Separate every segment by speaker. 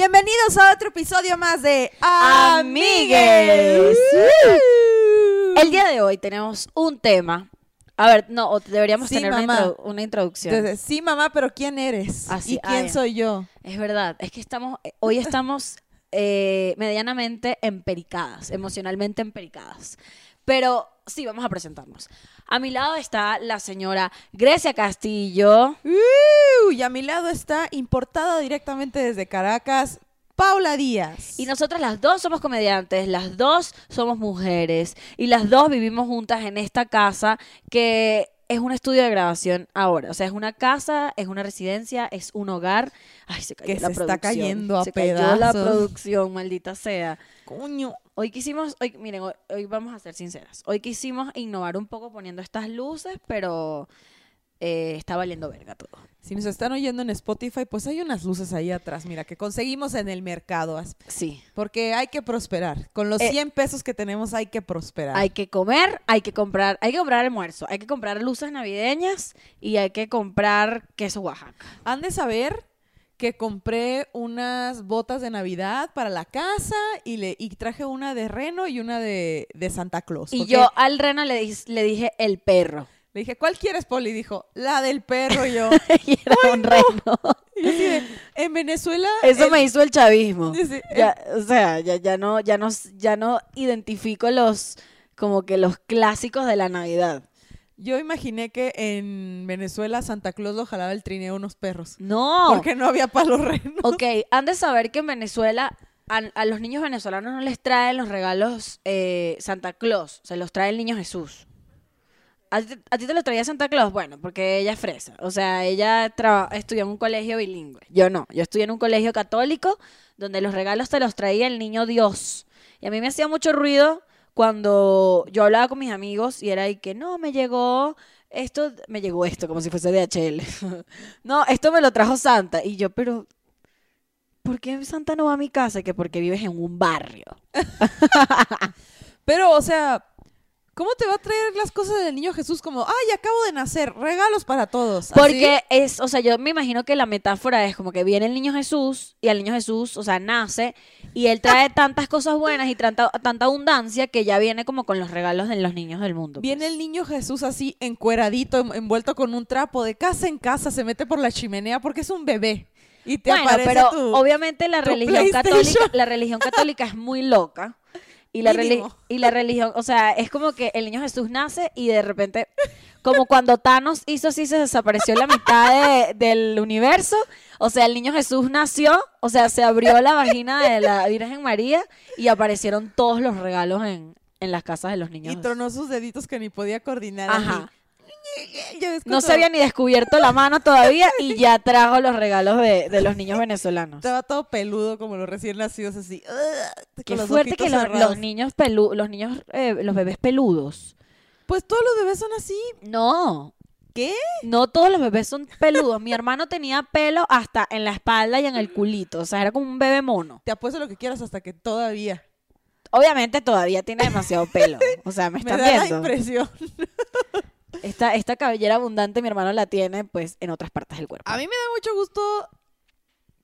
Speaker 1: Bienvenidos a otro episodio más de
Speaker 2: Amigues. El día de hoy tenemos un tema. A ver, no, o deberíamos
Speaker 1: Sí,
Speaker 2: tener una, introdu- una introducción.
Speaker 1: Entonces, sí, mamá, pero ¿quién eres?
Speaker 2: Ah, sí,
Speaker 1: ¿Y quién soy yo?
Speaker 2: Es verdad, es que estamos, eh, hoy estamos eh, medianamente empericadas, emocionalmente empericadas. Pero sí, vamos a presentarnos. A mi lado está la señora Grecia Castillo.
Speaker 1: Uh, y a mi lado está importada directamente desde Caracas, Paula Díaz.
Speaker 2: Y nosotras las dos somos comediantes, las dos somos mujeres y las dos vivimos juntas en esta casa que es un estudio de grabación ahora. O sea, es una casa, es una residencia, es un hogar. Ay, se cayó
Speaker 1: Que
Speaker 2: la
Speaker 1: se está cayendo a
Speaker 2: se cayó la
Speaker 1: pedazos.
Speaker 2: producción, maldita sea.
Speaker 1: Coño.
Speaker 2: Hoy quisimos, hoy, miren, hoy, hoy vamos a ser sinceras. Hoy quisimos innovar un poco poniendo estas luces, pero eh, está valiendo verga todo.
Speaker 1: Si nos están oyendo en Spotify, pues hay unas luces ahí atrás, mira, que conseguimos en el mercado.
Speaker 2: Sí.
Speaker 1: Porque hay que prosperar. Con los
Speaker 2: Eh,
Speaker 1: 100 pesos que tenemos hay que prosperar.
Speaker 2: Hay que comer, hay que comprar, hay que comprar almuerzo, hay que comprar luces navideñas y hay que comprar queso Oaxaca.
Speaker 1: Han de saber que compré unas botas de Navidad para la casa y, le, y traje una de Reno y una de, de Santa Claus.
Speaker 2: Y yo al reno le, le dije el perro.
Speaker 1: Le dije, ¿cuál quieres, Poli? Y dijo, la del perro. Y yo,
Speaker 2: y era un reno.
Speaker 1: y yo así de, en Venezuela...
Speaker 2: Eso
Speaker 1: el-
Speaker 2: me hizo el chavismo.
Speaker 1: Dice,
Speaker 2: Ya, o sea, ya, ya no, ya no, ya no identifico los como que los clásicos de la Navidad.
Speaker 1: Yo imaginé que en Venezuela Santa Claus lo jalaba el trineo unos perros.
Speaker 2: No.
Speaker 1: Porque no había palos renos.
Speaker 2: Ok, han de saber que en Venezuela a, a los niños venezolanos no les traen los regalos eh, Santa Claus, se los trae el niño Jesús. ¿A ti, a ti te lo traía Santa Claus? Bueno, porque ella es fresa. O sea, ella traba- estudió en un colegio bilingüe. Yo no. Yo estudié en un colegio católico donde los regalos te los traía el niño Dios. Y a mí me hacía mucho ruido cuando yo hablaba con mis amigos y era ahí que no, me llegó esto, me llegó esto, como si fuese DHL. no, esto me lo trajo Santa. Y yo, pero, ¿por qué Santa no va a mi casa? Que porque vives en un barrio.
Speaker 1: Pero, o sea, ¿cómo te va a traer las cosas del niño Jesús? Como, ay, acabo de nacer, regalos para todos. ¿Así?
Speaker 2: Porque es, o sea, yo me imagino que la metáfora es como que viene el niño Jesús y al niño Jesús, o sea, nace y él trae tantas cosas buenas y tanta, tanta abundancia que ya viene como con los regalos de los niños del mundo.
Speaker 1: Viene
Speaker 2: pues.
Speaker 1: el niño Jesús así, encueradito, en- envuelto con un trapo, de casa en casa, se mete por la chimenea porque es un bebé. Y te
Speaker 2: Bueno,
Speaker 1: aparece
Speaker 2: pero
Speaker 1: tu-
Speaker 2: obviamente la
Speaker 1: tu
Speaker 2: religión católica, la religión católica es muy loca. Y la, y la religión, o sea, es como que el niño Jesús nace y de repente, como cuando Thanos hizo así, se desapareció la mitad de- del universo. O sea, el niño Jesús nació, o sea, se abrió la vagina de la Virgen María y aparecieron todos los regalos en, en las casas de los niños.
Speaker 1: Y tronó sus deditos que ni podía coordinar.
Speaker 2: Ajá. No se había ni descubierto la mano todavía y ya trajo los regalos de, de los niños venezolanos.
Speaker 1: Estaba todo peludo como los recién nacidos así.
Speaker 2: Qué
Speaker 1: los
Speaker 2: fuerte que los, niños pelu los niños, eh, los bebés peludos.
Speaker 1: Pues todos los bebés son así.
Speaker 2: No,
Speaker 1: ¿Qué?
Speaker 2: no todos los bebés son peludos. Mi hermano tenía pelo hasta en la espalda y en el culito. O sea, era como un bebé mono.
Speaker 1: Te apuesto lo que quieras hasta que todavía.
Speaker 2: Obviamente todavía tiene demasiado pelo. O sea, me
Speaker 1: Me
Speaker 2: están
Speaker 1: da la
Speaker 2: viendo.
Speaker 1: impresión.
Speaker 2: Esta, esta cabellera abundante mi hermano la tiene pues en otras partes del cuerpo.
Speaker 1: A mí me da mucho gusto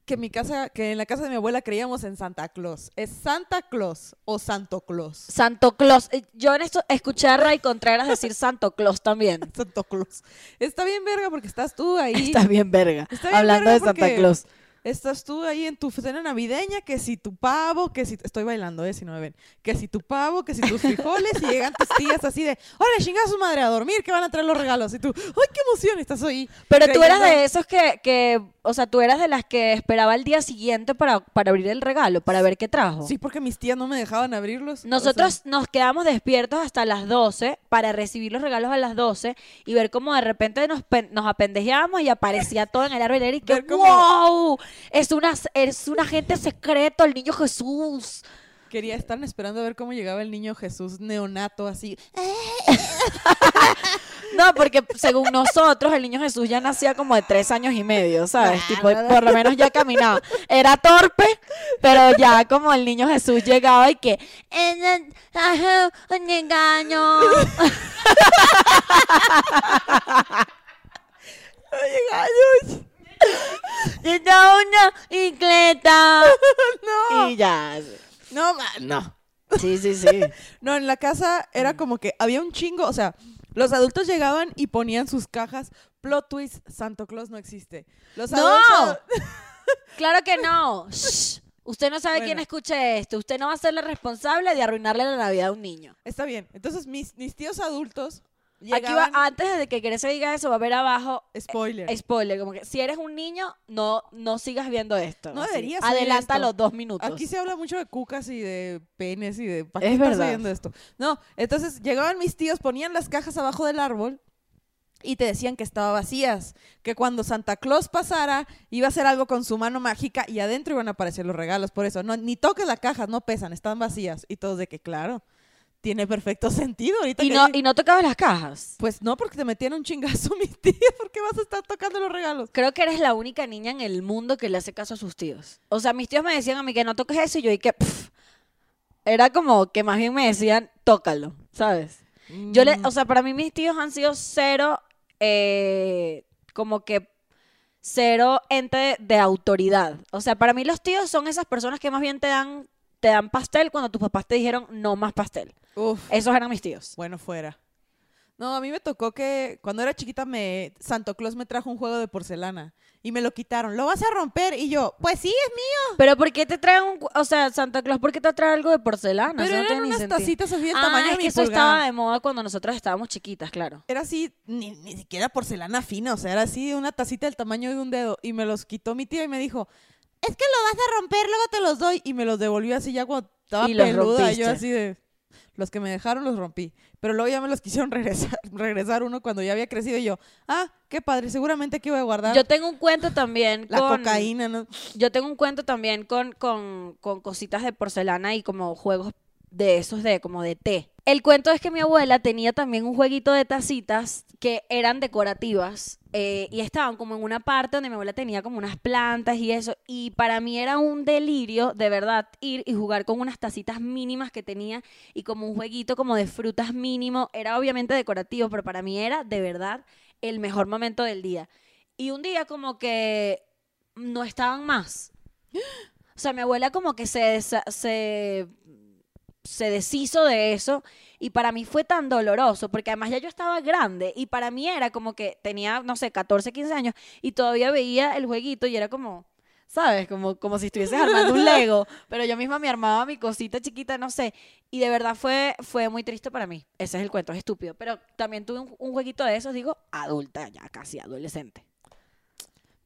Speaker 1: que mi casa, que en la casa de mi abuela creíamos en Santa Claus. ¿Es Santa Claus o Santo Claus?
Speaker 2: Santo Claus. Eh, Yo en esto escuché a Ray Contreras decir Santo Claus también.
Speaker 1: Santo Claus. Está bien verga porque estás tú ahí.
Speaker 2: Está bien verga.
Speaker 1: Está bien
Speaker 2: Hablando
Speaker 1: verga
Speaker 2: de Santa Claus.
Speaker 1: Estás tú ahí en tu cena navideña, que si tu pavo, que si... Estoy bailando, eh, si no me ven. Que si tu pavo, que si tus frijoles, y llegan tus tías así de, órale, chinga a su madre a dormir, que van a traer los regalos. Y tú, ¡ay, qué emoción! Estás ahí.
Speaker 2: Pero tú eras de esos que, que, o sea, tú eras de las que esperaba el día siguiente para, para abrir el regalo, para ver qué trajo.
Speaker 1: Sí, porque mis tías no me dejaban abrirlos. o
Speaker 2: Nosotros
Speaker 1: sea,
Speaker 2: nos quedamos despiertos hasta las 12 para recibir los regalos a las 12 y ver cómo de repente nos, nos apendejeábamos y aparecía todo en el árbol y que ¡wow! Es, una, es un agente secreto, el niño Jesús.
Speaker 1: quería, estaban esperando a ver cómo llegaba el niño Jesús neonato así.
Speaker 2: No, porque según nosotros, el niño Jesús ya nacía como de tres años y medio, ¿sabes? Tipo, por lo menos ya caminaba. Era torpe, pero ya como el niño Jesús llegaba y que... "Eh, ajá, Un engaño. Una bicicleta.
Speaker 1: No,
Speaker 2: Y ya.
Speaker 1: no, ma- no.
Speaker 2: Sí, sí, sí.
Speaker 1: No, en la casa era como que había un chingo, o sea, los adultos llegaban y ponían sus cajas. Plot twist, Santo Claus no existe. Los
Speaker 2: ¡No!
Speaker 1: adultos...
Speaker 2: Claro que no. Shh. Usted no sabe
Speaker 1: Bueno.
Speaker 2: quién escuche esto. Usted no va a ser la responsable de arruinarle la Navidad a un niño.
Speaker 1: Está bien. Entonces, mis, mis tíos adultos
Speaker 2: Aquí va,
Speaker 1: llegaban...
Speaker 2: antes de que Grecia diga eso, va a ver abajo
Speaker 1: Spoiler.
Speaker 2: spoiler, como que si eres un niño, no, no sigas viendo esto.
Speaker 1: No deberías
Speaker 2: Adelanta los dos minutos.
Speaker 1: Aquí se habla mucho de cucas y de penes y de... ¿Para
Speaker 2: Es
Speaker 1: qué estás
Speaker 2: verdad.
Speaker 1: esto? No, entonces llegaban mis tíos, ponían las cajas abajo del árbol y te decían que estaba vacías, que cuando Santa Claus pasara iba a hacer algo con su mano mágica y adentro iban a aparecer los regalos. Por eso, no, ni toques la caja, no pesan, están vacías. Y todos de que, claro, tiene perfecto sentido. Ahorita
Speaker 2: y,
Speaker 1: que
Speaker 2: no,
Speaker 1: dije-
Speaker 2: y no tocabas las cajas.
Speaker 1: Pues no, porque te metían un chingazo mis tíos, porque vas a estar tocando los regalos.
Speaker 2: Creo que eres la única niña en el mundo que le hace caso a sus tíos. O sea, mis tíos me decían a mí que no toques eso y yo que pff, era como que más bien me decían, tócalo, ¿sabes? Yo le,
Speaker 1: Mm.
Speaker 2: o sea, para mí mis tíos han sido cero, eh, como que cero ente de autoridad. O sea, para mí los tíos son esas personas que más bien te dan, te dan pastel cuando tus papás te dijeron no más pastel.
Speaker 1: Uf.
Speaker 2: Esos eran mis tíos.
Speaker 1: Bueno, fuera. No, a mí me tocó que cuando era chiquita me Santo Claus me trajo un juego de porcelana y me lo quitaron. ¿Lo vas a romper? Y yo, pues sí, es mío.
Speaker 2: Pero ¿por qué te traen un, o sea, Santa Claus, ¿por qué te trae algo de porcelana?
Speaker 1: Pero
Speaker 2: Eso no
Speaker 1: eran unas
Speaker 2: sentido.
Speaker 1: tacitas así del
Speaker 2: Ah,
Speaker 1: tamaño
Speaker 2: es
Speaker 1: de
Speaker 2: que
Speaker 1: mi
Speaker 2: eso
Speaker 1: pulgada.
Speaker 2: estaba de moda cuando nosotros estábamos chiquitas, claro.
Speaker 1: Era así, ni, ni siquiera porcelana fina, o sea, era así una tacita del tamaño de un dedo. Y me los quitó mi tía y me dijo, es que lo vas a romper, luego te los doy. Y me los devolvió así ya cuando estaba
Speaker 2: Y
Speaker 1: peluda. Yo así de, los que me dejaron los rompí. Pero luego ya me los quisieron regresar, regresar uno cuando ya había crecido. Y yo, ah, qué padre, seguramente que iba a guardar
Speaker 2: Yo tengo un cuento también
Speaker 1: la
Speaker 2: con...
Speaker 1: cocaína, ¿no?
Speaker 2: Yo tengo un cuento también con, con, con cositas de porcelana y como juegos de esos de como de té. El cuento es que mi abuela tenía también un jueguito de tacitas que eran decorativas eh, y estaban como en una parte donde mi abuela tenía como unas plantas y eso. Y para mí era un delirio de verdad ir y jugar con unas tacitas mínimas que tenía y como un jueguito como de frutas mínimo. Era obviamente decorativo, pero para mí era de verdad el mejor momento del día. Y un día como que no estaban más. O sea, mi abuela como que se, se, se deshizo de eso y para mí fue tan doloroso porque además ya yo estaba grande y para mí era como que tenía, no sé, 14, 15 años y todavía veía el jueguito y era como, ¿sabes? Como, como si estuvieses armando un Lego, pero yo misma me armaba mi cosita chiquita, no sé, y de verdad fue, fue muy triste para mí. Ese es el cuento, es estúpido, pero también tuve un, un jueguito de esos, digo, adulta, ya casi adolescente.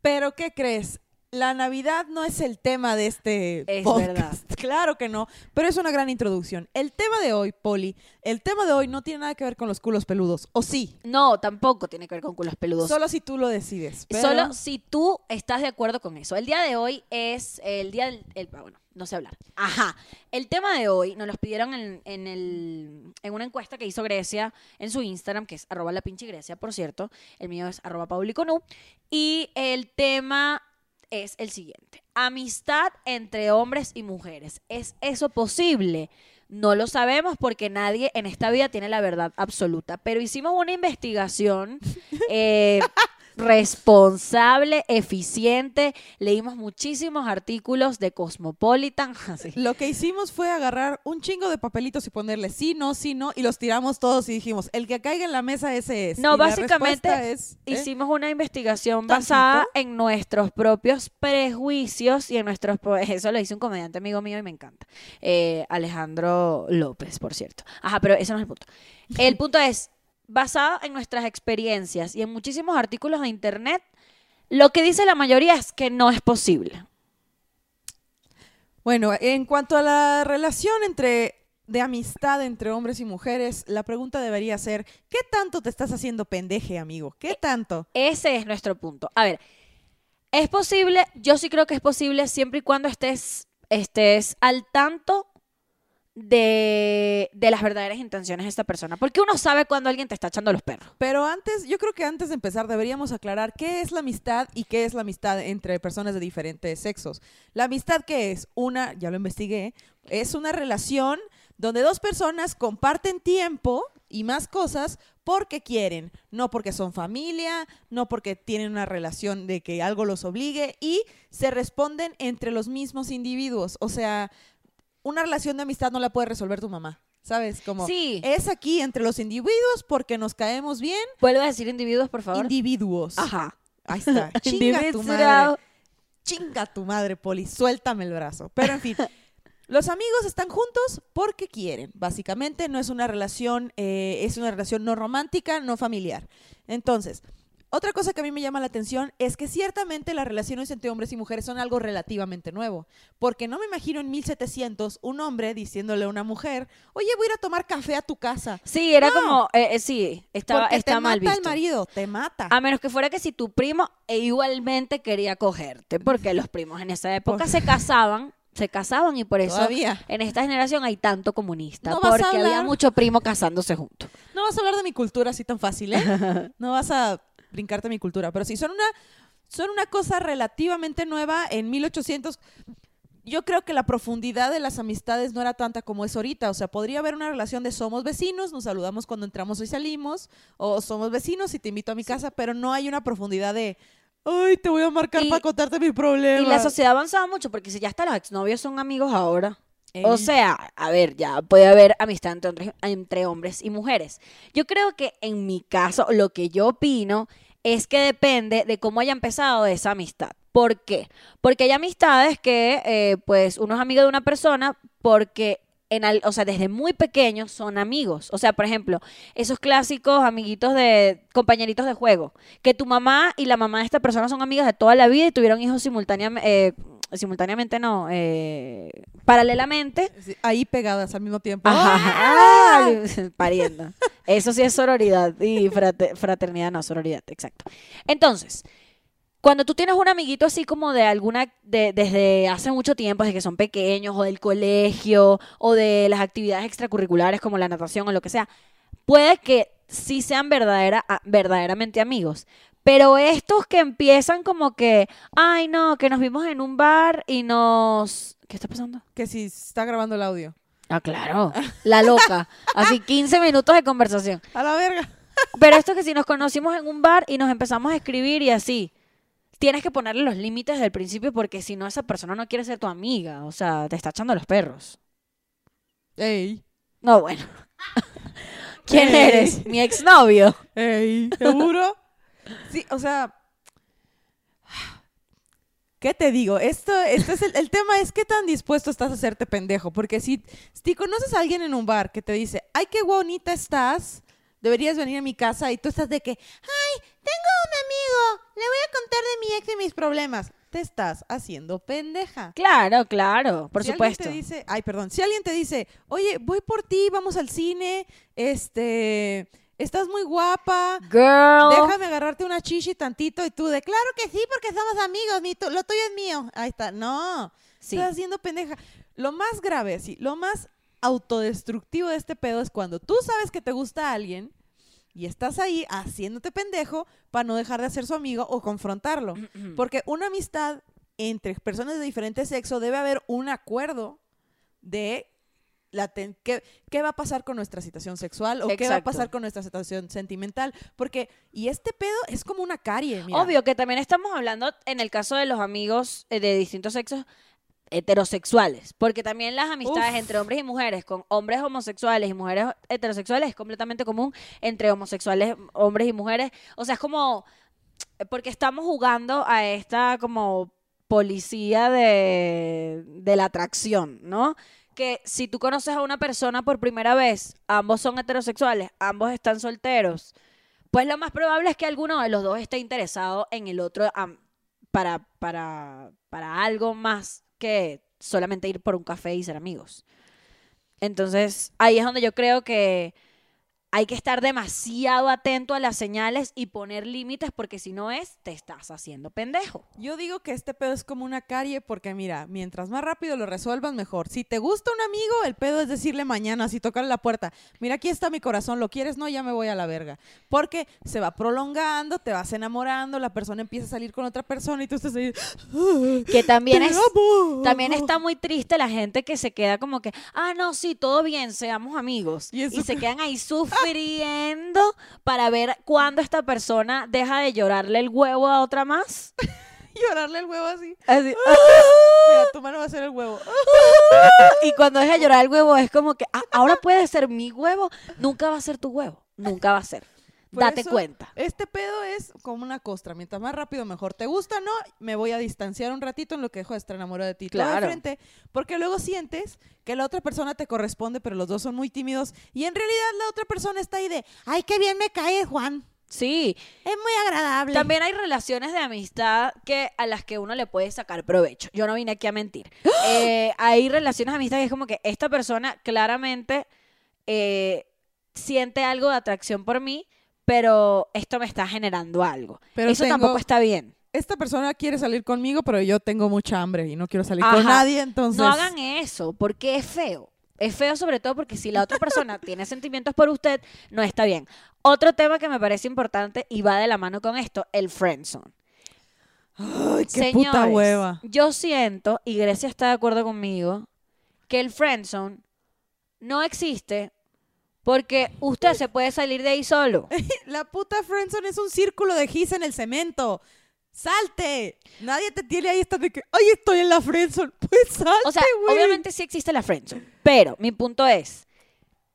Speaker 1: Pero, ¿qué crees? La Navidad no es el tema de este
Speaker 2: Es
Speaker 1: podcast.
Speaker 2: verdad.
Speaker 1: Claro que no, pero es una gran introducción. El tema de hoy, Poli, el tema de hoy no tiene nada que ver con los culos peludos, ¿o sí?
Speaker 2: No, tampoco tiene que ver con culos peludos.
Speaker 1: Solo si tú lo decides. pero-
Speaker 2: Solo si tú estás de acuerdo con eso. El día de hoy es el día del... el- ah, bueno, no sé hablar. Ajá. El tema de hoy nos los pidieron en, en el, en una encuesta que hizo Grecia en su Instagram, que es arroba la pinche Grecia, por cierto. El mío es arroba pauliconu. Y el tema es el siguiente. Amistad entre hombres y mujeres. ¿Es eso posible? No lo sabemos porque nadie en esta vida tiene la verdad absoluta. Pero hicimos una investigación eh, responsable, eficiente. Leímos muchísimos artículos de Cosmopolitan. así.
Speaker 1: Lo que hicimos fue agarrar un chingo de papelitos y ponerle sí, no, sí, no, y los tiramos todos y dijimos, el que caiga en la mesa ese es.
Speaker 2: No,
Speaker 1: Y
Speaker 2: básicamente
Speaker 1: es, ¿eh?
Speaker 2: Hicimos una investigación basada en nuestros propios prejuicios y en nuestros... Eso lo hizo un comediante amigo mío y me encanta. Eh, Alejandro López, por cierto. Ajá, pero ese no es el punto. El punto es, basada en nuestras experiencias y en muchísimos artículos de internet, lo que dice la mayoría es que no es posible.
Speaker 1: Bueno, en cuanto a la relación entre de amistad entre hombres y mujeres, la pregunta debería ser, ¿qué tanto te estás haciendo pendeje, amigo? ¿Qué tanto?
Speaker 2: Ese es nuestro punto. A ver, es posible, yo sí creo que es posible siempre y cuando estés, estés al tanto de, de las verdaderas intenciones de esta persona. Porque uno sabe cuando alguien te está echando los perros.
Speaker 1: Pero antes, yo creo que antes de empezar deberíamos aclarar qué es la amistad y qué es la amistad entre personas de diferentes sexos. La amistad que es una, ya lo investigué, es una relación donde dos personas comparten tiempo y más cosas porque quieren, no porque son familia, no porque tienen una relación de que algo los obligue y se responden entre los mismos individuos. O sea, una relación de amistad no la puede resolver tu mamá. ¿Sabes? Como
Speaker 2: Sí.
Speaker 1: es aquí entre los individuos porque nos caemos bien.
Speaker 2: Vuelve a decir individuos, por favor.
Speaker 1: Individuos.
Speaker 2: Ajá.
Speaker 1: Ahí está. Chinga tu madre. Chinga tu madre, Poli. Suéltame el brazo. Pero en fin. Los amigos están juntos porque quieren. Básicamente no es una relación, eh, es una relación no romántica, no familiar. Entonces, otra cosa que a mí me llama la atención es que ciertamente las relaciones entre hombres y mujeres son algo relativamente nuevo. Porque no me imagino en 1700 un hombre diciéndole a una mujer, oye, voy a ir a tomar café a tu casa.
Speaker 2: Sí, era
Speaker 1: No.
Speaker 2: como, eh, eh, sí, estaba,
Speaker 1: porque
Speaker 2: está
Speaker 1: te
Speaker 2: mal
Speaker 1: mata el
Speaker 2: visto.
Speaker 1: marido, te mata.
Speaker 2: A menos que fuera que si tu primo e igualmente quería cogerte, porque los primos en esa época se casaban, se casaban y por eso
Speaker 1: Todavía.
Speaker 2: en esta generación hay tanto comunista,
Speaker 1: No
Speaker 2: porque había mucho primo casándose juntos.
Speaker 1: No vas a hablar de mi cultura así tan fácil, ¿eh? No vas a brincarte mi cultura, pero sí, son una, son una cosa relativamente nueva en 1800. Yo creo que la profundidad de las amistades no era tanta como es ahorita. O sea, podría haber una relación de somos vecinos, nos saludamos cuando entramos y salimos, o somos vecinos y te invito a mi casa, pero no hay una profundidad de, ay, te voy a marcar
Speaker 2: Y-
Speaker 1: para contarte mi problema.
Speaker 2: Y la sociedad avanzaba mucho, porque si ya hasta los exnovios son amigos ahora. O sea, a ver, ya puede haber amistad entre, hombres- entre hombres y mujeres. Yo creo que en mi caso, lo que yo opino es que depende de cómo haya empezado esa amistad. ¿Por qué? Porque hay amistades que, eh, pues, uno es amigo de una persona porque, en al- o sea, desde muy pequeños son amigos. O sea, por ejemplo, esos clásicos amiguitos de compañeritos de juego, que tu mamá y la mamá de esta persona son amigas de toda la vida y tuvieron hijos simultáneamente, simultáneamente no, eh, paralelamente.
Speaker 1: Sí, Ahí pegadas al mismo tiempo.
Speaker 2: Ajá,
Speaker 1: ¡Ah!
Speaker 2: ah, pariendo. Eso sí es sororidad y frate- fraternidad, no, sororidad, exacto. Entonces, cuando tú tienes un amiguito así como de alguna, de- desde hace mucho tiempo, desde que son pequeños, o del colegio, o de las actividades extracurriculares como la natación o lo que sea, puede que sí sean verdadera, a- verdaderamente amigos. Pero estos que empiezan como que, ay no, que nos vimos en un bar y nos... ¿Qué está pasando?
Speaker 1: Que si está grabando el audio.
Speaker 2: Ah, claro. La loca. Así 15 minutos de conversación.
Speaker 1: A la verga.
Speaker 2: Pero esto que si nos conocimos en un bar y nos empezamos a escribir y así, tienes que ponerle los límites desde el principio porque si no esa persona no quiere ser tu amiga, o sea, te está echando los perros.
Speaker 1: Ey.
Speaker 2: No, bueno. ¿Quién
Speaker 1: Ey.
Speaker 2: eres? Mi exnovio.
Speaker 1: Ey, ¿seguro? Sí, o sea. ¿Qué te digo? Esto, esto es el, el tema es qué tan dispuesto estás a hacerte pendejo. Porque si, si conoces a alguien en un bar que te dice, ay, qué bonita estás, deberías venir a mi casa y tú estás de que, ay, tengo un amigo, le voy a contar de mi ex y mis problemas. Te estás haciendo pendeja.
Speaker 2: Claro, claro, por
Speaker 1: si
Speaker 2: supuesto.
Speaker 1: Alguien te dice, ay, perdón, si alguien te dice, oye, voy por ti, vamos al cine, este, estás muy guapa,
Speaker 2: Girl.
Speaker 1: déjame agarrarte una chichi tantito y tú de, claro que sí, porque somos amigos, mi lo tuyo es mío. Ahí está, no,
Speaker 2: Sí.
Speaker 1: estás haciendo pendeja. Lo más grave, sí, lo más autodestructivo de este pedo es cuando tú sabes que te gusta a alguien y estás ahí haciéndote pendejo para no dejar de ser su amigo o confrontarlo. Porque una amistad entre personas de diferente sexo debe haber un acuerdo de la ten- qué, qué va a pasar con nuestra situación sexual o qué va a pasar con nuestra situación sentimental. Porque, y este pedo es como una carie, mira.
Speaker 2: Obvio que también estamos hablando en el caso de los amigos eh, de distintos sexos heterosexuales, porque también las amistades
Speaker 1: Uf.
Speaker 2: entre hombres y mujeres con hombres homosexuales y mujeres heterosexuales es completamente común entre homosexuales, hombres y mujeres, o sea, es como porque estamos jugando a esta como policía de, de la atracción, ¿no? Que si tú conoces a una persona por primera vez, ambos son heterosexuales, ambos están solteros, pues lo más probable es que alguno de los dos esté interesado en el otro para, para, para algo más que solamente ir por un café y ser amigos. Entonces, ahí es donde yo creo que hay que estar demasiado atento a las señales y poner límites porque si no es, te estás haciendo pendejo.
Speaker 1: Yo digo que este pedo es como una carie porque mira, mientras más rápido lo resuelvas, mejor. Si te gusta un amigo, el pedo es decirle mañana, si tocarle la puerta, mira, aquí está mi corazón, ¿lo quieres? No, ya me voy a la verga. Porque se va prolongando, te vas enamorando, la persona empieza a salir con otra persona y tú estás ahí,
Speaker 2: Que también
Speaker 1: "Te
Speaker 2: es...
Speaker 1: amo".
Speaker 2: También está muy triste la gente que se queda como que, ah, no, sí, todo bien, seamos amigos.
Speaker 1: Y
Speaker 2: se
Speaker 1: que-
Speaker 2: quedan ahí sufriendo sufriendo para ver cuándo esta persona deja de llorarle el huevo a otra más.
Speaker 1: Llorarle el huevo así.
Speaker 2: Así,
Speaker 1: Mira, tu mano va a ser el huevo.
Speaker 2: y cuando deja de llorar el huevo es como que "Ah, ahora puede ser mi huevo, nunca va a ser tu huevo, nunca va a ser.
Speaker 1: Por
Speaker 2: Date
Speaker 1: eso,
Speaker 2: cuenta.
Speaker 1: Este pedo es como una costra. Mientras más rápido, mejor. ¿Te gusta? No, me voy a distanciar un ratito en lo que dejo de estar enamorado de ti. Todo de
Speaker 2: Claro.
Speaker 1: frente, porque luego sientes que la otra persona te corresponde, pero los dos son muy tímidos. Y en realidad la otra persona está ahí de, ay, qué bien me cae Juan.
Speaker 2: Sí,
Speaker 1: Es muy agradable.
Speaker 2: También hay relaciones de amistad que a las que uno le puede sacar provecho. Yo no vine aquí a mentir. Eh, hay relaciones de amistad que es como que esta persona claramente eh, siente algo de atracción por mí, pero esto me está generando algo.
Speaker 1: Pero
Speaker 2: Eso
Speaker 1: tengo-
Speaker 2: tampoco está bien.
Speaker 1: Esta persona quiere salir conmigo, pero yo tengo mucha hambre y no quiero salir
Speaker 2: Ajá.
Speaker 1: con nadie, entonces...
Speaker 2: No hagan eso, porque es feo. Es feo sobre todo porque si la otra persona tiene sentimientos por usted, no está bien. Otro tema que me parece importante y va de la mano con esto, el friendzone.
Speaker 1: Ay, qué puta hueva.
Speaker 2: Yo siento, y Grecia está de acuerdo conmigo, que el friendzone no existe porque usted se puede salir de ahí solo.
Speaker 1: La puta friendzone es un círculo de gis en el cemento. ¡Salte! Nadie te tiene ahí hasta de que, ay, estoy en la friendzone. Pues salte,
Speaker 2: O sea, obviamente sí existe la friendzone, pero mi punto es,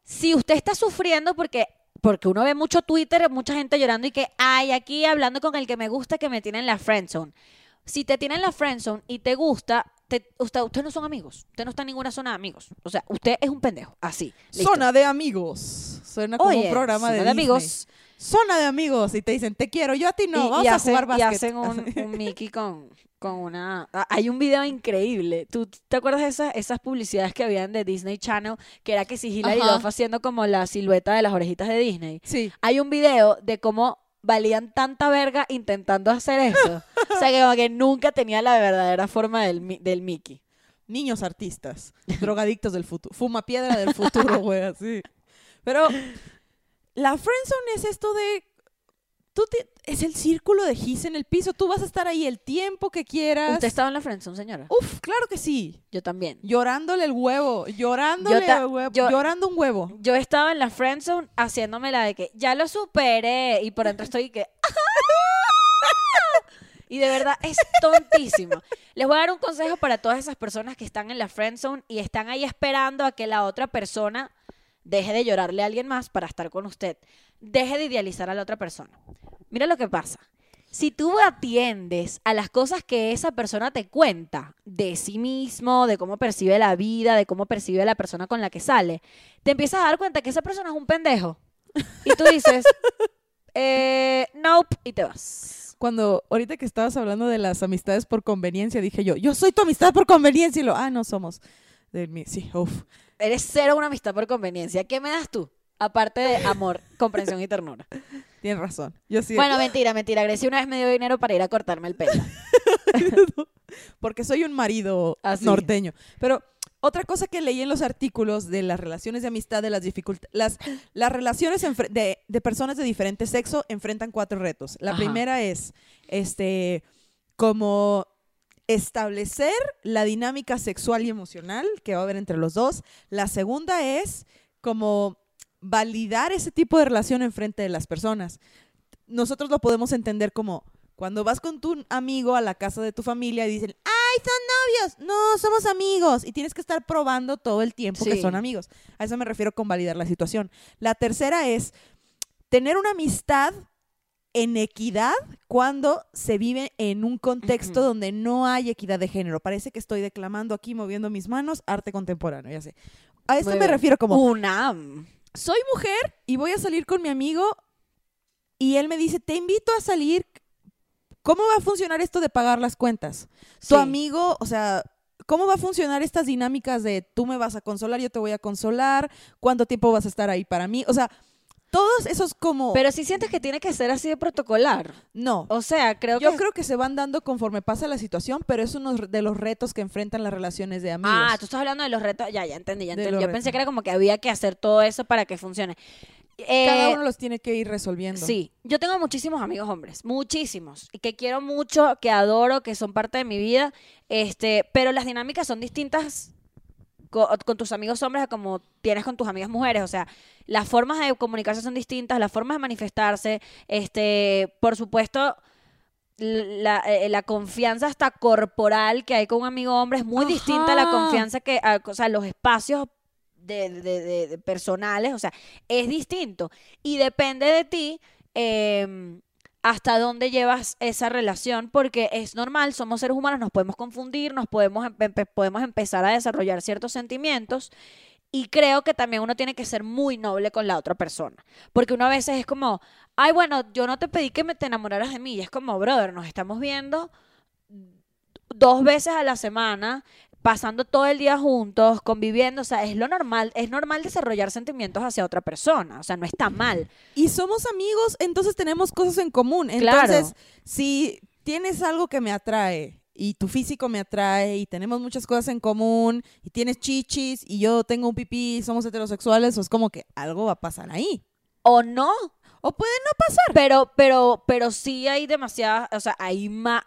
Speaker 2: si usted está sufriendo porque porque uno ve mucho Twitter, mucha gente llorando y que, ay, aquí hablando con el que me gusta que me tiene en la friendzone. Si te tienen en la friendzone y te gusta, te, usted, ustedes no son amigos. Usted no está en ninguna zona de amigos. O sea, usted es un pendejo. Así. listo.
Speaker 1: Zona de amigos. Suena como
Speaker 2: Oye,
Speaker 1: un programa de,
Speaker 2: zona de amigos.
Speaker 1: Zona de amigos. Y te dicen, te quiero, yo a ti no.
Speaker 2: y,
Speaker 1: Vamos
Speaker 2: y
Speaker 1: a
Speaker 2: hacen,
Speaker 1: jugar
Speaker 2: y
Speaker 1: básquet.
Speaker 2: hacen un, un Mickey con, con una... ah, Hay un video increíble. ¿Tú te acuerdas de esas, esas publicidades que habían de Disney Channel? Que era que si Hilary. Duff haciendo como la silueta de las orejitas de Disney.
Speaker 1: Sí.
Speaker 2: Hay un video de cómo valían tanta verga intentando hacer eso. o sea, que nunca tenía la verdadera forma del, del Mickey.
Speaker 1: Niños artistas. drogadictos del futuro. Fuma piedra del futuro, güey, así. Pero la friendzone es esto de... Tú te- es el círculo de gis en el piso. Tú vas a estar ahí el tiempo que quieras.
Speaker 2: ¿Usted estaba en la friendzone, señora?
Speaker 1: Uf, claro que sí.
Speaker 2: Yo también.
Speaker 1: Llorándole el huevo, llorándole
Speaker 2: Yo ta-
Speaker 1: el huevo,
Speaker 2: yo-
Speaker 1: llorando un huevo.
Speaker 2: Yo estaba en la friendzone haciéndome la de que ya lo superé y por dentro estoy que y de verdad es tontísimo. Les voy a dar un consejo para todas esas personas que están en la friendzone y están ahí esperando a que la otra persona deje de llorarle a alguien más para estar con usted. Deje de idealizar a la otra persona. Mira lo que pasa. Si tú atiendes a las cosas que esa persona te cuenta de sí mismo, de cómo percibe la vida, de cómo percibe a la persona con la que sale, te empiezas a dar cuenta que esa persona es un pendejo. Y tú dices, eh, nope, y te vas.
Speaker 1: Cuando, ahorita que estabas hablando de las amistades por conveniencia, dije yo, yo soy tu amistad por conveniencia. Y lo, ah, no somos. De mí, sí, uf.
Speaker 2: Eres cero una amistad por conveniencia. ¿Qué me das tú? Aparte de amor, comprensión y ternura.
Speaker 1: Tienes razón. Yo sí.
Speaker 2: Bueno, mentira, mentira. Grecia una vez me dio dinero para ir a cortarme el pelo.
Speaker 1: porque soy un marido
Speaker 2: Así.
Speaker 1: norteño. Pero otra cosa que leí en los artículos de las relaciones de amistad, de las dificultades, las, las relaciones de, de personas de diferente sexo enfrentan cuatro retos. La
Speaker 2: Ajá.
Speaker 1: primera es, este, como establecer la dinámica sexual y emocional que va a haber entre los dos. La segunda es como validar ese tipo de relación en frente de las personas. Nosotros lo podemos entender como cuando vas con tu amigo a la casa de tu familia y dicen, ¡ay, son novios! No, somos amigos. Y tienes que estar probando todo el tiempo que
Speaker 2: Sí.
Speaker 1: son amigos. A eso me refiero con validar la situación. La tercera es tener una amistad en equidad cuando se vive en un contexto
Speaker 2: Ujú.
Speaker 1: donde no hay equidad de género. Parece que estoy declamando aquí, moviendo mis manos, arte contemporáneo, ya sé. A eso
Speaker 2: Muy
Speaker 1: me
Speaker 2: bien.
Speaker 1: refiero como,
Speaker 2: UNAM.
Speaker 1: Soy mujer y voy a salir con mi amigo y él me dice, te invito a salir. ¿Cómo va a funcionar esto de pagar las cuentas? Tu
Speaker 2: Sí.
Speaker 1: amigo, o sea, ¿cómo va a funcionar estas dinámicas de tú me vas a consolar, yo te voy a consolar? ¿Cuánto tiempo vas a estar ahí para mí? O sea, todos esos como...
Speaker 2: Pero si sientes que tiene que ser así de protocolar.
Speaker 1: no.
Speaker 2: O sea, creo
Speaker 1: Yo
Speaker 2: que...
Speaker 1: creo que se van dando conforme pasa la situación, pero es uno de los retos que enfrentan las relaciones de amigos.
Speaker 2: Ah, tú estás hablando de los retos. Ya, ya entendí, ya entendí. Yo
Speaker 1: retos.
Speaker 2: pensé que era como que había que hacer todo eso para que funcione.
Speaker 1: Cada
Speaker 2: Eh,
Speaker 1: uno los tiene que ir resolviendo.
Speaker 2: Sí, yo tengo muchísimos amigos hombres, muchísimos, y que quiero mucho, que adoro, que son parte de mi vida, este, pero las dinámicas son distintas co- con tus amigos hombres a como tienes con tus amigas mujeres. O sea, las formas de comunicarse son distintas, las formas de manifestarse. Este, por supuesto, la, eh, la confianza hasta corporal que hay con un amigo hombre es muy distinta a la confianza que, a- o sea, los espacios de, de- de- de personales, o sea, es distinto. Y depende de ti em, hasta dónde llevas esa relación, porque es normal, somos seres humanos, nos podemos confundir, nos podemos, podemos empezar a desarrollar ciertos sentimientos. Y creo que también uno tiene que ser muy noble con la otra persona. Porque uno a veces es como, ay, bueno, yo no te pedí que me te enamoraras de mí. Y es como, brother, nos estamos viendo dos veces a la semana, pasando todo el día juntos, conviviendo. O sea, es lo normal, es normal desarrollar sentimientos hacia otra persona. O sea, no está mal.
Speaker 1: Y somos amigos, entonces tenemos cosas en común.
Speaker 2: Claro.
Speaker 1: Entonces, si tienes algo que me atrae y tu físico me atrae y tenemos muchas cosas en común y tienes chichis y yo tengo un pipí somos heterosexuales, pues como que algo va a pasar ahí.
Speaker 2: O no,
Speaker 1: O puede no pasar.
Speaker 2: pero, pero, pero sí hay demasiadas, o sea, hay más,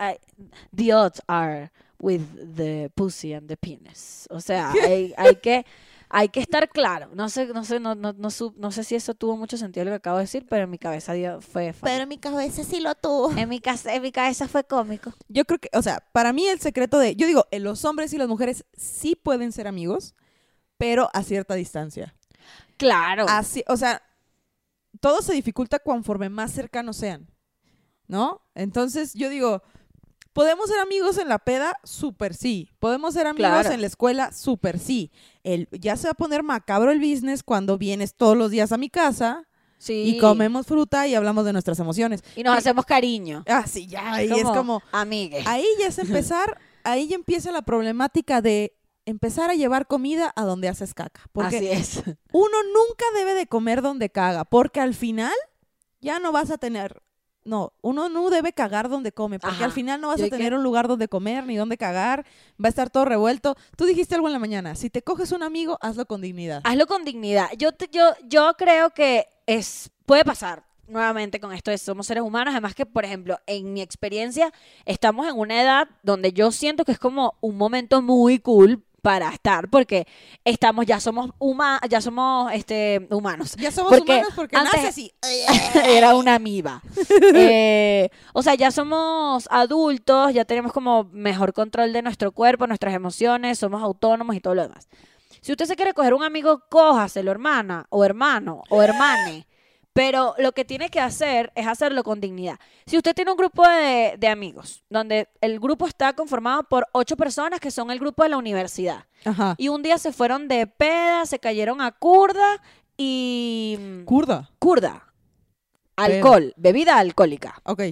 Speaker 2: the odds are with the pussy and the penis. O sea, hay, hay que, hay que estar claro. No sé, no sé, no, no, no, no sé si eso tuvo mucho sentido lo que acabo de decir, pero en mi cabeza dio- fue funny.
Speaker 1: en mi cabeza sí lo tuvo.
Speaker 2: en mi en mi cabeza fue cómico.
Speaker 1: Yo creo que, o sea, para mí el secreto de, yo digo, eh, los hombres y las mujeres sí pueden ser amigos, pero a cierta distancia.
Speaker 2: Claro.
Speaker 1: Así, o sea, todo se dificulta conforme más cercanos sean, ¿no? Entonces yo digo, ¿podemos ser amigos en la peda? Súper sí. ¿Podemos ser amigos
Speaker 2: Claro.
Speaker 1: en la escuela? Súper sí. El, ya se va a poner macabro el business cuando vienes todos los días a mi casa
Speaker 2: sí.
Speaker 1: y comemos fruta y hablamos de nuestras emociones.
Speaker 2: Y nos hacemos cariño.
Speaker 1: Ah, sí, ya, ahí es como...
Speaker 2: amigues.
Speaker 1: Ahí ya es empezar, ahí ya empieza la problemática de empezar a llevar comida a donde haces caca. Porque
Speaker 2: Así es.
Speaker 1: uno nunca debe de comer donde caga, porque al final ya no vas a tener, no, uno no debe cagar donde come, porque
Speaker 2: Ajá.
Speaker 1: al final no vas a
Speaker 2: que-
Speaker 1: tener un lugar donde comer ni donde cagar, va a estar todo revuelto. Tú dijiste algo en la mañana, si te coges un amigo, hazlo con dignidad.
Speaker 2: Hazlo con dignidad. Yo, te- yo, yo creo que es puede pasar nuevamente con esto de somos seres humanos. Además que, por ejemplo, en mi experiencia, estamos en una edad donde yo siento que es como un momento muy cool para estar, porque estamos, ya somos huma, ya somos este humanos.
Speaker 1: Ya somos
Speaker 2: Porque
Speaker 1: humanos porque
Speaker 2: antes-
Speaker 1: nace así.
Speaker 2: Era una amiba. Eh, o sea, ya somos adultos, ya tenemos como mejor control de nuestro cuerpo, nuestras emociones, somos autónomos y todo lo demás. Si usted se quiere coger un amigo, cójaselo, hermana, o hermano, o hermane. Pero lo que tiene que hacer es hacerlo con dignidad. Si usted tiene un grupo de, de amigos, donde el grupo está conformado por ocho personas que son el grupo de la universidad,
Speaker 1: Ajá.
Speaker 2: y un día se fueron de peda, se cayeron a curda y...
Speaker 1: Curda.
Speaker 2: Curda. Alcohol, bebida alcohólica.
Speaker 1: Ok.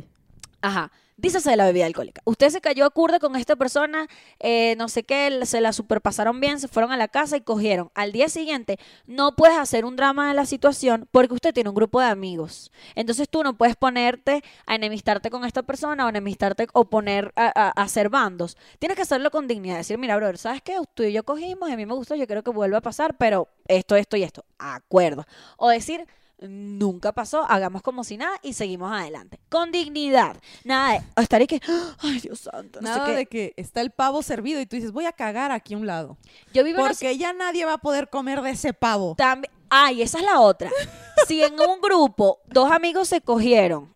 Speaker 2: Ajá. Dícese de la bebida alcohólica. Usted se cayó a curda con esta persona, eh, no sé qué, se la superpasaron bien, se fueron a la casa y cogieron. Al día siguiente, no puedes hacer un drama de la situación porque usted tiene un grupo de amigos. Entonces tú no puedes ponerte a enemistarte con esta persona o enemistarte o poner a, hacer bandos. Tienes que hacerlo con dignidad. Decir, mira, brother, ¿sabes qué? Tú y yo cogimos, a mí me gustó, yo quiero que vuelva a pasar, pero esto, esto y esto. Acuerdo. O decir, nunca pasó, hagamos como si nada y seguimos adelante. Con dignidad. Nada de estar y que, ay Dios santo, no sé
Speaker 1: Nada
Speaker 2: qué.
Speaker 1: de que está el pavo servido y tú dices, voy a cagar aquí a un lado.
Speaker 2: Yo vivo una
Speaker 1: Porque ya nadie va a poder comer de ese pavo.
Speaker 2: También, ay, esa es la otra. Si en un grupo dos amigos se cogieron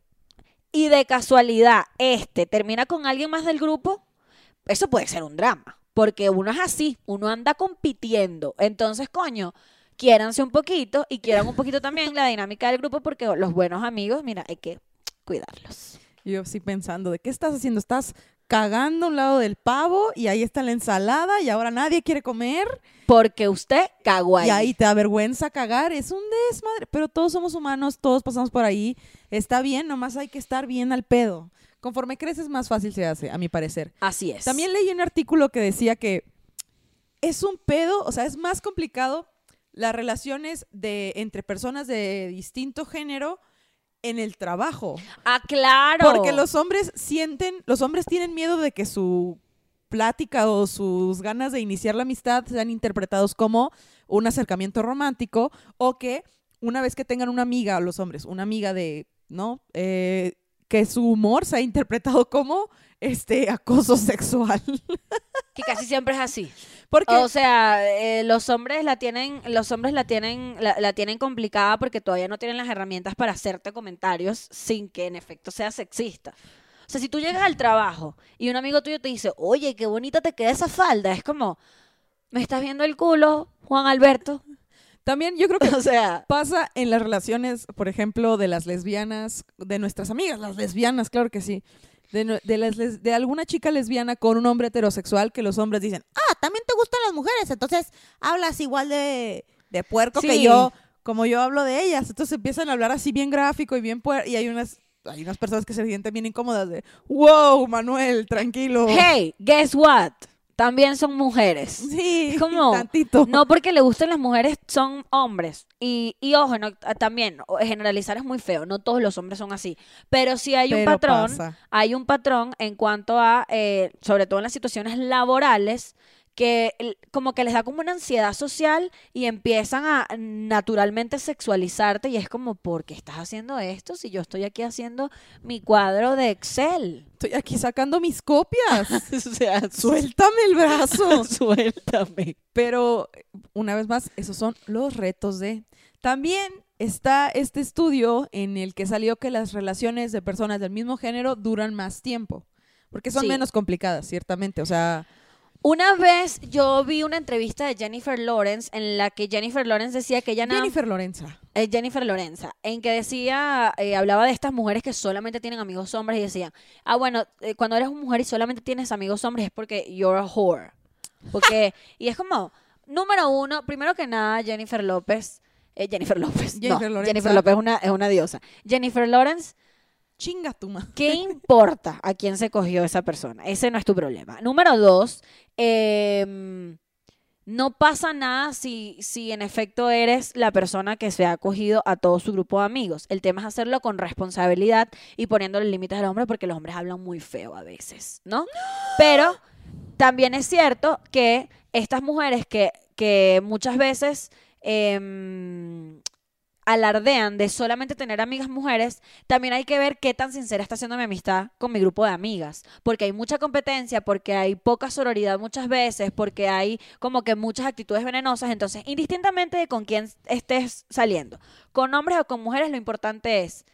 Speaker 2: y de casualidad este termina con alguien más del grupo, eso puede ser un drama. Porque uno es así, uno anda compitiendo. Entonces, coño, quiéranse un poquito y quieran un poquito también la dinámica del grupo porque los buenos amigos, mira, hay que cuidarlos.
Speaker 1: Yo sí pensando, ¿de qué estás haciendo? Estás cagando a un lado del pavo y ahí está la ensalada y ahora nadie quiere comer
Speaker 2: Porque usted cagó ahí.
Speaker 1: y ahí te da vergüenza cagar. Es un desmadre, pero todos somos humanos, todos pasamos por ahí. Está bien, nomás hay que estar bien al pedo. Conforme creces más fácil se hace, a mi parecer.
Speaker 2: Así es.
Speaker 1: También leí un artículo que decía que es un pedo, o sea, es más complicado las relaciones de entre personas de distinto género en el trabajo.
Speaker 2: Ah, claro.
Speaker 1: Porque los hombres sienten, los hombres tienen miedo de que su plática o sus ganas de iniciar la amistad sean interpretados como un acercamiento romántico o que una vez que tengan una amiga, los hombres, una amiga de, ¿no? Eh, que su humor se ha interpretado como este acoso sexual.
Speaker 2: Que casi siempre es así.
Speaker 1: Porque
Speaker 2: O sea, eh, los hombres la tienen, los hombres la tienen, la, la tienen complicada porque todavía no tienen las herramientas para hacerte comentarios sin que en efecto sea sexista. O sea, si tú llegas al trabajo y un amigo tuyo te dice, oye, qué bonita te queda esa falda, es como, me estás viendo el culo, Juan Alberto.
Speaker 1: También yo creo que
Speaker 2: O sea,
Speaker 1: pasa en las relaciones, por ejemplo, de las lesbianas, de nuestras amigas, las lesbianas, claro que sí. De, de las les- de alguna chica lesbiana con un hombre heterosexual que los hombres dicen, ah, también te gustan las mujeres, entonces hablas igual de, de puerco que yo, como yo hablo de ellas. Entonces empiezan a hablar así bien gráfico y bien puer y hay unas, hay unas personas que se sienten bien incómodas de, wow, Manuel, tranquilo.
Speaker 2: hey, guess what? También son mujeres.
Speaker 1: Sí,
Speaker 2: como,
Speaker 1: tantito.
Speaker 2: No porque le gusten las mujeres, son hombres. Y, y ojo, no, ah, también, generalizar es muy feo, no todos los hombres son así. Pero sí hay un
Speaker 1: Pero
Speaker 2: patrón,
Speaker 1: pasa.
Speaker 2: hay un patrón en cuanto a, eh, sobre todo en las situaciones laborales, que como que les da como una ansiedad social y empiezan a naturalmente sexualizarte y es como, ¿por qué estás haciendo esto si yo estoy aquí haciendo mi cuadro de Excel?
Speaker 1: Estoy aquí sacando mis copias.
Speaker 2: o sea,
Speaker 1: Suéltame el brazo.
Speaker 2: suéltame.
Speaker 1: Pero, una vez más, esos son los retos de... También está este estudio en el que salió que las relaciones de personas del mismo género duran más tiempo. Porque son
Speaker 2: Sí.
Speaker 1: menos complicadas, ciertamente. O sea,
Speaker 2: Una vez yo vi una entrevista de Jennifer Lawrence en la que Jennifer Lawrence decía que ella nada
Speaker 1: Jennifer Lorenza.
Speaker 2: eh, Jennifer Lorenza, en que decía, eh, hablaba de estas mujeres que solamente tienen amigos hombres y decía, ah, bueno, eh, cuando eres una mujer y solamente tienes amigos hombres es porque you're a whore. Porque, y es como, número uno, primero que nada, Jennifer López, eh, Jennifer López, no,
Speaker 1: Jennifer.
Speaker 2: Jennifer López es una, es una diosa. Jennifer Lawrence,
Speaker 1: Chinga tu ma.
Speaker 2: ¿Qué importa a quién se cogió esa persona? Ese no es tu problema. Número dos, em, no pasa nada si, si en efecto eres la persona que se ha cogido a todo su grupo de amigos. El tema es hacerlo con responsabilidad y poniéndole límites al hombre porque los hombres hablan muy feo a veces, ¿no? Pero también es cierto que estas mujeres que, que muchas veces em, alardean de solamente tener amigas mujeres, también hay que ver qué tan sincera está siendo mi amistad con mi grupo de amigas, porque hay mucha competencia, porque hay poca sororidad muchas veces, porque hay como que muchas actitudes venenosas, entonces indistintamente de con quién estés saliendo, con hombres o con mujeres, lo importante es,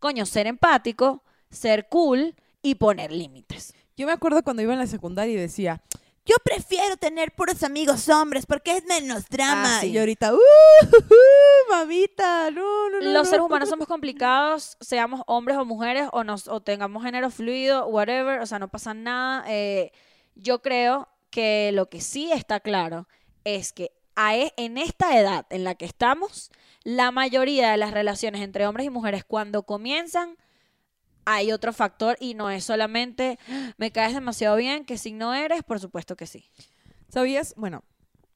Speaker 2: coño, ser empático, ser cool y poner límites.
Speaker 1: Yo me acuerdo cuando iba en la secundaria y decía, yo prefiero tener puros amigos hombres porque es menos drama.
Speaker 2: Ah, sí.
Speaker 1: Y ahorita, ¡uh! mamita, no, no, no.
Speaker 2: Los
Speaker 1: no".
Speaker 2: seres humanos somos complicados, seamos hombres o mujeres, o, nos, o tengamos género fluido, whatever, o sea, no pasa nada. Eh, yo creo que lo que sí está claro es que a e- en esta edad en la que estamos, la mayoría de las relaciones entre hombres y mujeres cuando comienzan, hay otro factor y no es solamente "Ah, me caes demasiado bien, que si no eres, por supuesto que sí.
Speaker 1: ¿Sabías? Bueno,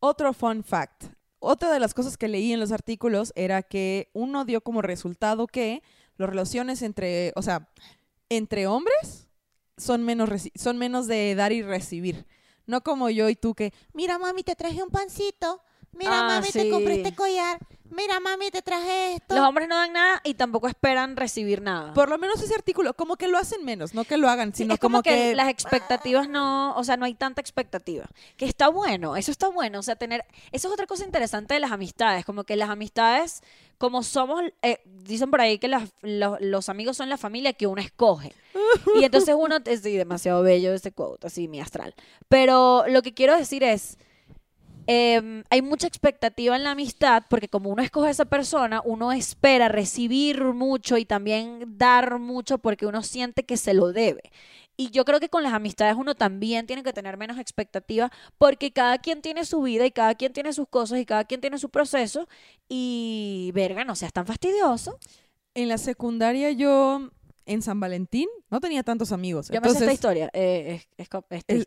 Speaker 1: otro fun fact. Otra de las cosas que leí en los artículos era que uno dio como resultado que las relaciones entre, o sea, entre hombres son menos, son menos de dar y recibir. No como yo y tú que, mira mami, te traje un pancito. Mira
Speaker 2: Ah,
Speaker 1: mami, te compré este collar. Mira mami, te traje esto.
Speaker 2: Los hombres no dan nada y tampoco esperan recibir nada.
Speaker 1: Por lo menos ese artículo, como que lo hacen menos, no que lo hagan,
Speaker 2: Sí,
Speaker 1: sino
Speaker 2: es como, que,
Speaker 1: que
Speaker 2: las expectativas no, o sea, no hay tanta expectativa. Que está bueno, eso está bueno, o sea, tener, eso es otra cosa interesante de las amistades, como que las amistades, como somos, eh, dicen por ahí que las- los, los amigos son la familia que uno escoge. Y entonces uno, es sí, demasiado bello ese quote, así mi astral. Pero lo que quiero decir es, em, hay mucha expectativa en la amistad porque como uno escoge a esa persona, uno espera recibir mucho y también dar mucho porque uno siente que se lo debe. Y yo creo que con las amistades uno también tiene que tener menos expectativa porque cada quien tiene su vida y cada quien tiene sus cosas y cada quien tiene su proceso y verga, no seas tan fastidioso.
Speaker 1: en la secundaria yo en San Valentín no tenía tantos amigos.
Speaker 2: Me sé esta
Speaker 1: Entonces,
Speaker 2: historia, eh,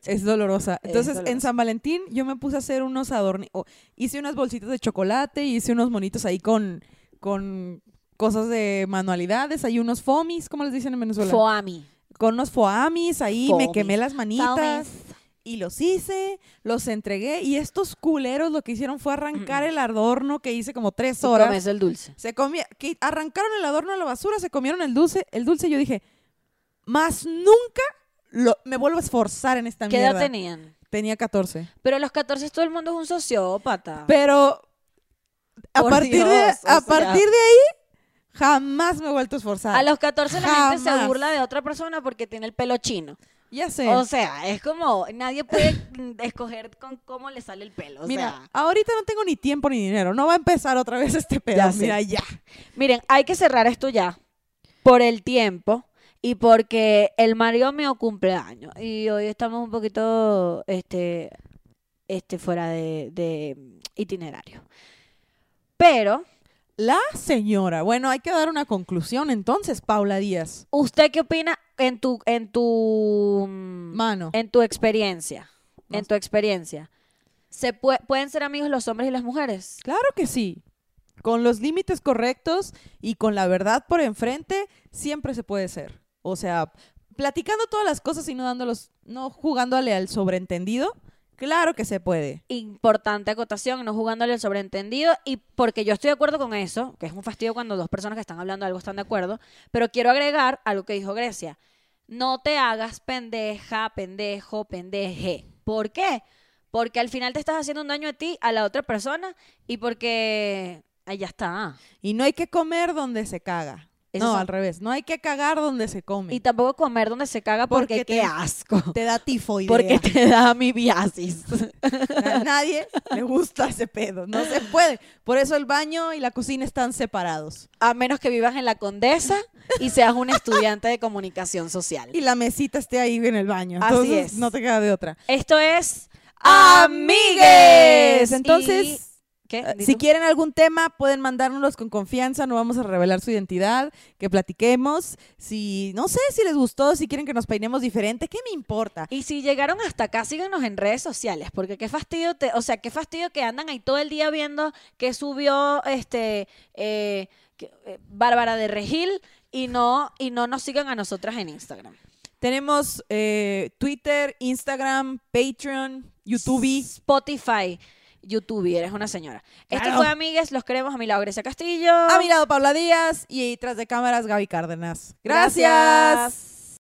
Speaker 2: es,
Speaker 1: dolorosa.
Speaker 2: Es
Speaker 1: Entonces, en. San Valentín yo me puse a hacer unos adornos. Hice unas bolsitas de chocolate, hice unos monitos ahí con, con cosas de manualidades. Hay unos fomis, ¿cómo les dicen en Venezuela?
Speaker 2: Foami.
Speaker 1: con unos foamis ahí, me quemé las manitas.
Speaker 2: Foamis.
Speaker 1: Y los hice, los entregué. Y estos culeros lo que hicieron fue arrancar el adorno que hice como tres horas.
Speaker 2: comes el dulce.
Speaker 1: Se comía, que arrancaron el adorno a la basura, se comieron el dulce. El dulce yo dije, más nunca lo- me vuelvo a esforzar en esta
Speaker 2: ¿Qué
Speaker 1: mierda.
Speaker 2: edad tenían?
Speaker 1: Tenía 14.
Speaker 2: Pero a los 14 todo el mundo es un sociópata.
Speaker 1: Pero a
Speaker 2: Por
Speaker 1: partir, de,
Speaker 2: Dios,
Speaker 1: a
Speaker 2: sea.
Speaker 1: partir de ahí, jamás me he vuelto a esforzar.
Speaker 2: a los 14 la gente se burla de otra persona porque tiene el pelo chino.
Speaker 1: Ya sé.
Speaker 2: O sea, es como, nadie puede mm, escoger con cómo le sale el pelo. O
Speaker 1: Mira,
Speaker 2: sea,
Speaker 1: ahorita no tengo ni tiempo ni dinero. No va a empezar otra vez este pedo.
Speaker 2: Ya.
Speaker 1: Mira, ya.
Speaker 2: miren, hay que cerrar esto ya por el tiempo y porque el Mario mío cumpleaños y hoy estamos un poquito este, este fuera de, de itinerario. Pero,
Speaker 1: La señora. Bueno, hay que dar una conclusión entonces, Paula Díaz.
Speaker 2: ¿usted qué opina en tu, en tu, mm,
Speaker 1: Mano.
Speaker 2: en tu experiencia?
Speaker 1: No
Speaker 2: En tu experiencia. ¿Se pue- ¿Pueden ser amigos los hombres y las mujeres?
Speaker 1: Claro que sí. Con los límites correctos y con la verdad por enfrente, siempre se puede ser. O sea, platicando todas las cosas y no dándolos, no jugándole al sobreentendido, claro que se puede.
Speaker 2: importante acotación, no jugándole el sobreentendido y porque yo estoy de acuerdo con eso, que es un fastidio cuando dos personas que están hablando de algo están de acuerdo, pero quiero agregar algo que dijo Grecia. No te hagas pendeja, pendejo, pendeje. ¿Por qué? Porque al final te estás haciendo un daño a ti, a la otra persona y porque... Ahí ya está.
Speaker 1: Y no hay que comer donde se caga. No,
Speaker 2: son-
Speaker 1: al revés. No hay que cagar donde se come.
Speaker 2: Y tampoco comer donde se caga porque,
Speaker 1: Porque
Speaker 2: qué
Speaker 1: te-
Speaker 2: asco.
Speaker 1: te da tifoidea.
Speaker 2: Porque te da amibiasis.
Speaker 1: A nadie le gusta ese pedo. No se puede. Por eso el baño y la cocina están separados.
Speaker 2: A menos que vivas en la Condesa y seas un estudiante de comunicación social.
Speaker 1: Y la mesita esté ahí en el baño.
Speaker 2: Así
Speaker 1: Entonces,
Speaker 2: es.
Speaker 1: no te queda de otra.
Speaker 2: Esto es
Speaker 1: Amigues. Entonces,
Speaker 2: Y- ¿qué?
Speaker 1: Eh, Si quieren algún tema, pueden mandárnoslos con confianza, no vamos a revelar su identidad, que platiquemos. Si, no sé, si les gustó, si quieren que nos peinemos diferente, ¿qué me importa?
Speaker 2: Y si llegaron hasta acá, síganos en redes sociales, porque qué fastidio, te, o sea, qué fastidio que andan ahí todo el día viendo que subió este eh, que- eh, Bárbara de Regil y no y no nos sigan a nosotras en Instagram.
Speaker 1: Tenemos eh, Twitter, Instagram, Patreon, YouTube.
Speaker 2: Spotify, YouTube, eres una señora. Esto
Speaker 1: Claro.
Speaker 2: fue Amigues, los queremos a mi lado Grecia Castillo.
Speaker 1: A mi lado, Paula Díaz y tras de cámaras, Gaby Cárdenas.
Speaker 2: Gracias.
Speaker 1: Gracias.